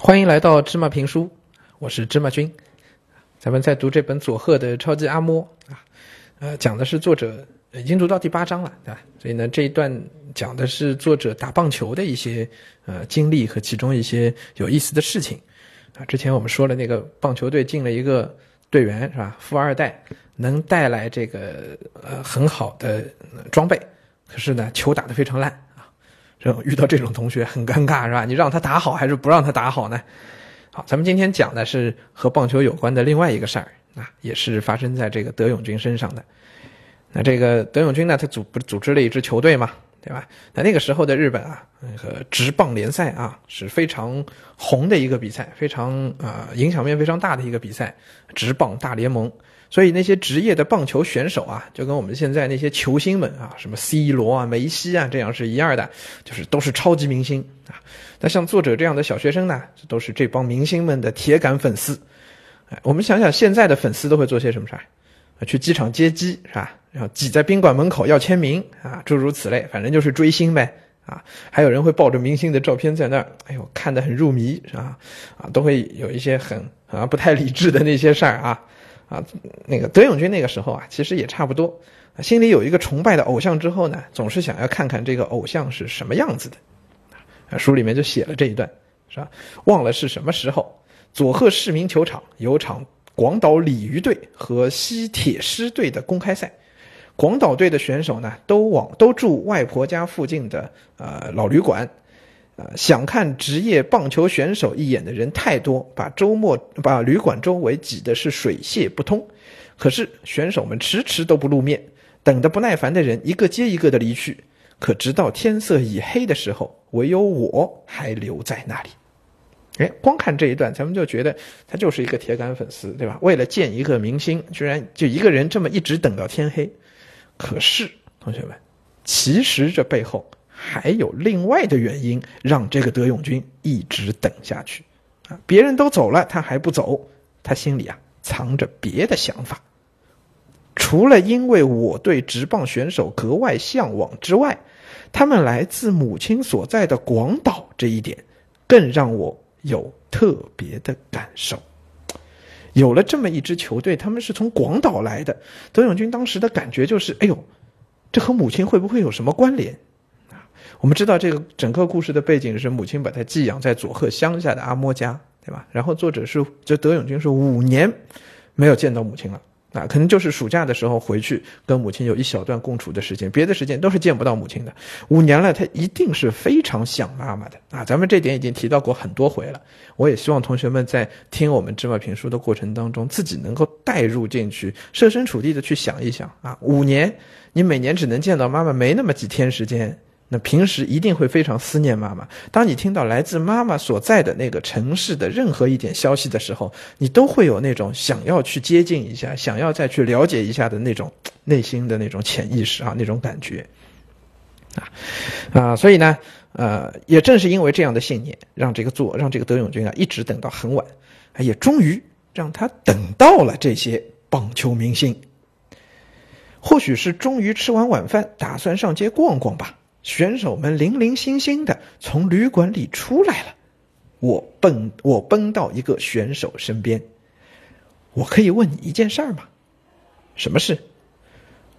欢迎来到芝麻评书，我是芝麻君。咱们在读这本佐贺的超级阿嬷啊，呃，讲的是作者已经读到第八章了，对吧？所以呢，这一段讲的是作者打棒球的一些呃经历和其中一些有意思的事情啊。之前我们说了，那个棒球队进了一个队员是吧？富二代能带来这个呃很好的装备，可是呢，球打得非常烂。这遇到这种同学很尴尬是吧？你让他打好还是不让他打好呢？好，咱们今天讲的是和棒球有关的另外一个事儿啊，也是发生在这个德永军身上的。那这个德永军呢，他组不组织了一支球队嘛，对吧？那那个时候的日本啊，那个职棒联赛啊是非常红的一个比赛，非常啊影响面非常大的一个比赛，职棒大联盟。所以那些职业的棒球选手啊，就跟我们现在那些球星们啊，什么 C 罗啊、梅西啊，这样是一样的，就是都是超级明星啊。那像作者这样的小学生呢，这都是这帮明星们的铁杆粉丝。哎，我们想想现在的粉丝都会做些什么事儿？去机场接机是吧？然后挤在宾馆门口要签名啊，诸如此类，反正就是追星呗啊。还有人会抱着明星的照片在那儿，哎呦，看得很入迷是吧？啊，都会有一些很啊不太理智的那些事儿啊。啊，那个德永君那个时候啊，其实也差不多，心里有一个崇拜的偶像之后呢，总是想要看看这个偶像是什么样子的。啊，书里面就写了这一段，是吧？忘了是什么时候，佐贺市民球场有场广岛鲤鱼队和西铁狮队的公开赛，广岛队的选手呢，都往都住外婆家附近的呃老旅馆。啊，想看职业棒球选手一眼的人太多，把周末把旅馆周围挤的是水泄不通。可是选手们迟迟都不露面，等得不耐烦的人一个接一个的离去。可直到天色已黑的时候，唯有我还留在那里。哎，光看这一段，咱们就觉得他就是一个铁杆粉丝，对吧？为了见一个明星，居然就一个人这么一直等到天黑。可是，同学们，其实这背后……还有另外的原因让这个德永军一直等下去，啊，别人都走了，他还不走，他心里啊藏着别的想法。除了因为我对职棒选手格外向往之外，他们来自母亲所在的广岛这一点，更让我有特别的感受。有了这么一支球队，他们是从广岛来的，德永军当时的感觉就是：哎呦，这和母亲会不会有什么关联？我们知道这个整个故事的背景是母亲把他寄养在佐贺乡下的阿嬷家，对吧？然后作者是就德永君是五年没有见到母亲了，啊，可能就是暑假的时候回去跟母亲有一小段共处的时间，别的时间都是见不到母亲的。五年了，他一定是非常想妈妈的啊！咱们这点已经提到过很多回了。我也希望同学们在听我们芝麻评书的过程当中，自己能够带入进去，设身处地的去想一想啊。五年，你每年只能见到妈妈没那么几天时间。那平时一定会非常思念妈妈。当你听到来自妈妈所在的那个城市的任何一点消息的时候，你都会有那种想要去接近一下、想要再去了解一下的那种内心的那种潜意识啊，那种感觉，啊啊，所以呢，呃，也正是因为这样的信念，让这个做让这个德永君啊一直等到很晚，也终于让他等到了这些棒球明星。或许是终于吃完晚饭，打算上街逛逛吧。选手们零零星星的从旅馆里出来了，我奔我奔到一个选手身边，我可以问你一件事儿吗？什么事？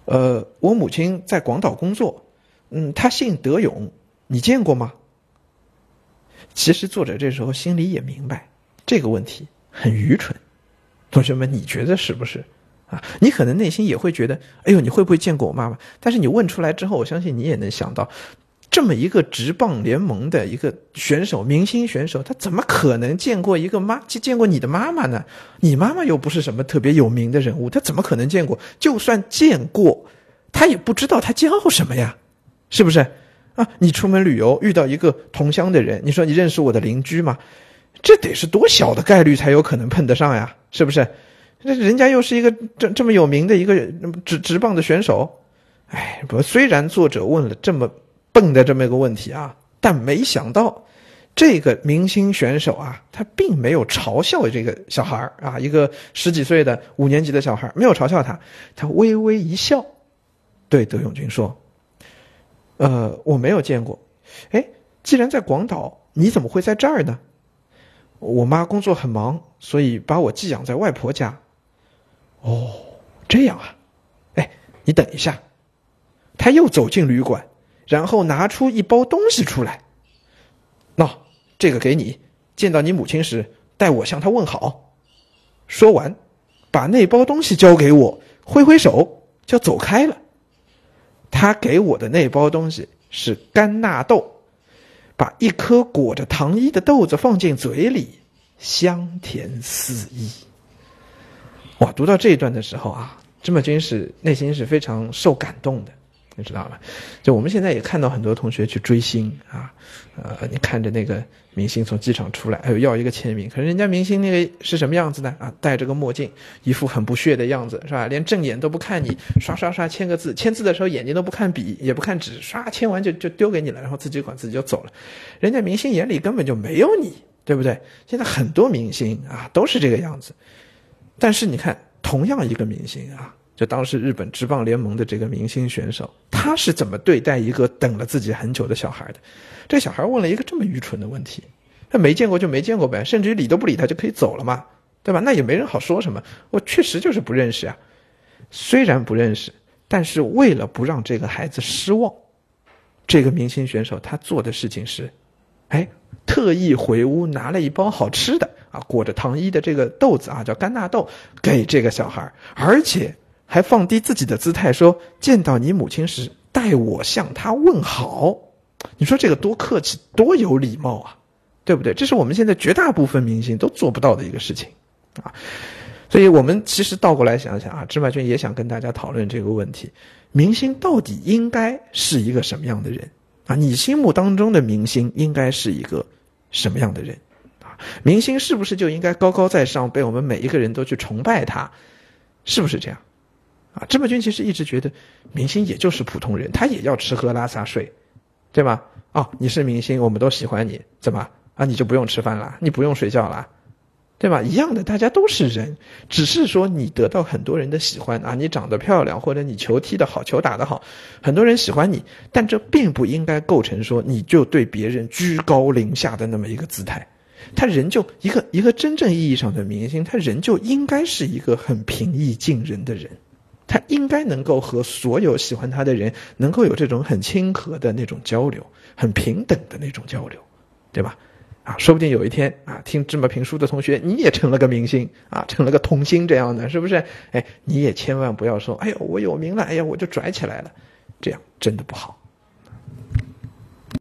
呃，我母亲在广岛工作，嗯，她姓德永，你见过吗？其实作者这时候心里也明白这个问题很愚蠢，同学们，你觉得是不是？啊，你可能内心也会觉得，哎呦，你会不会见过我妈妈？但是你问出来之后，我相信你也能想到，这么一个职棒联盟的一个选手，明星选手，他怎么可能见过一个妈，见过你的妈妈呢？你妈妈又不是什么特别有名的人物，他怎么可能见过？就算见过，他也不知道他叫什么呀，是不是？啊，你出门旅游遇到一个同乡的人，你说你认识我的邻居吗？这得是多小的概率才有可能碰得上呀，是不是？那人家又是一个这这么有名的一个直直棒的选手，哎，不，虽然作者问了这么笨的这么一个问题啊，但没想到这个明星选手啊，他并没有嘲笑这个小孩啊，一个十几岁的五年级的小孩没有嘲笑他，他微微一笑，对德永君说：“呃，我没有见过，哎，既然在广岛，你怎么会在这儿呢？”我妈工作很忙，所以把我寄养在外婆家。哦，这样啊，哎，你等一下。他又走进旅馆，然后拿出一包东西出来。喏，这个给你，见到你母亲时代我向她问好。说完，把那包东西交给我，挥挥手就走开了。他给我的那包东西是干纳豆。把一颗裹着糖衣的豆子放进嘴里，香甜四溢。哇，读到这一段的时候啊，芝麻君是内心是非常受感动的。你知道吗？就我们现在也看到很多同学去追星啊，呃，你看着那个明星从机场出来，还有要一个签名，可是人家明星那个是什么样子呢？啊，戴着个墨镜，一副很不屑的样子，是吧？连正眼都不看你，刷刷刷签个字，签字的时候眼睛都不看笔，也不看纸，刷签完就就丢给你了，然后自己管自己就走了。人家明星眼里根本就没有你，对不对？现在很多明星啊都是这个样子，但是你看，同样一个明星啊。就当时日本职棒联盟的这个明星选手，他是怎么对待一个等了自己很久的小孩的？这小孩问了一个这么愚蠢的问题，他没见过就没见过呗，甚至于理都不理他就可以走了嘛，对吧？那也没人好说什么。我确实就是不认识啊，虽然不认识，但是为了不让这个孩子失望，这个明星选手他做的事情是，哎，特意回屋拿了一包好吃的啊，裹着糖衣的这个豆子啊，叫干纳豆，给这个小孩，而且。还放低自己的姿态说：“见到你母亲时，代我向她问好。”你说这个多客气，多有礼貌啊，对不对？这是我们现在绝大部分明星都做不到的一个事情啊。所以我们其实倒过来想想啊，芝麻君也想跟大家讨论这个问题：明星到底应该是一个什么样的人啊？你心目当中的明星应该是一个什么样的人？明星是不是就应该高高在上，被我们每一个人都去崇拜他？是不是这样？啊，芝麻君其实一直觉得，明星也就是普通人，他也要吃喝拉撒睡，对吗？哦，你是明星，我们都喜欢你，怎么啊？你就不用吃饭了，你不用睡觉了，对吧？一样的，大家都是人，只是说你得到很多人的喜欢啊，你长得漂亮，或者你球踢得好，球打得好，很多人喜欢你，但这并不应该构成说你就对别人居高临下的那么一个姿态。他人就一个一个真正意义上的明星，他人就应该是一个很平易近人的人。他应该能够和所有喜欢他的人能够有这种很亲和的那种交流，很平等的那种交流，对吧？啊，说不定有一天啊，听芝麻评书的同学你也成了个明星啊，成了个童星这样的，是不是？哎，你也千万不要说，哎呦，我有名了，哎呀，我就拽起来了，这样真的不好。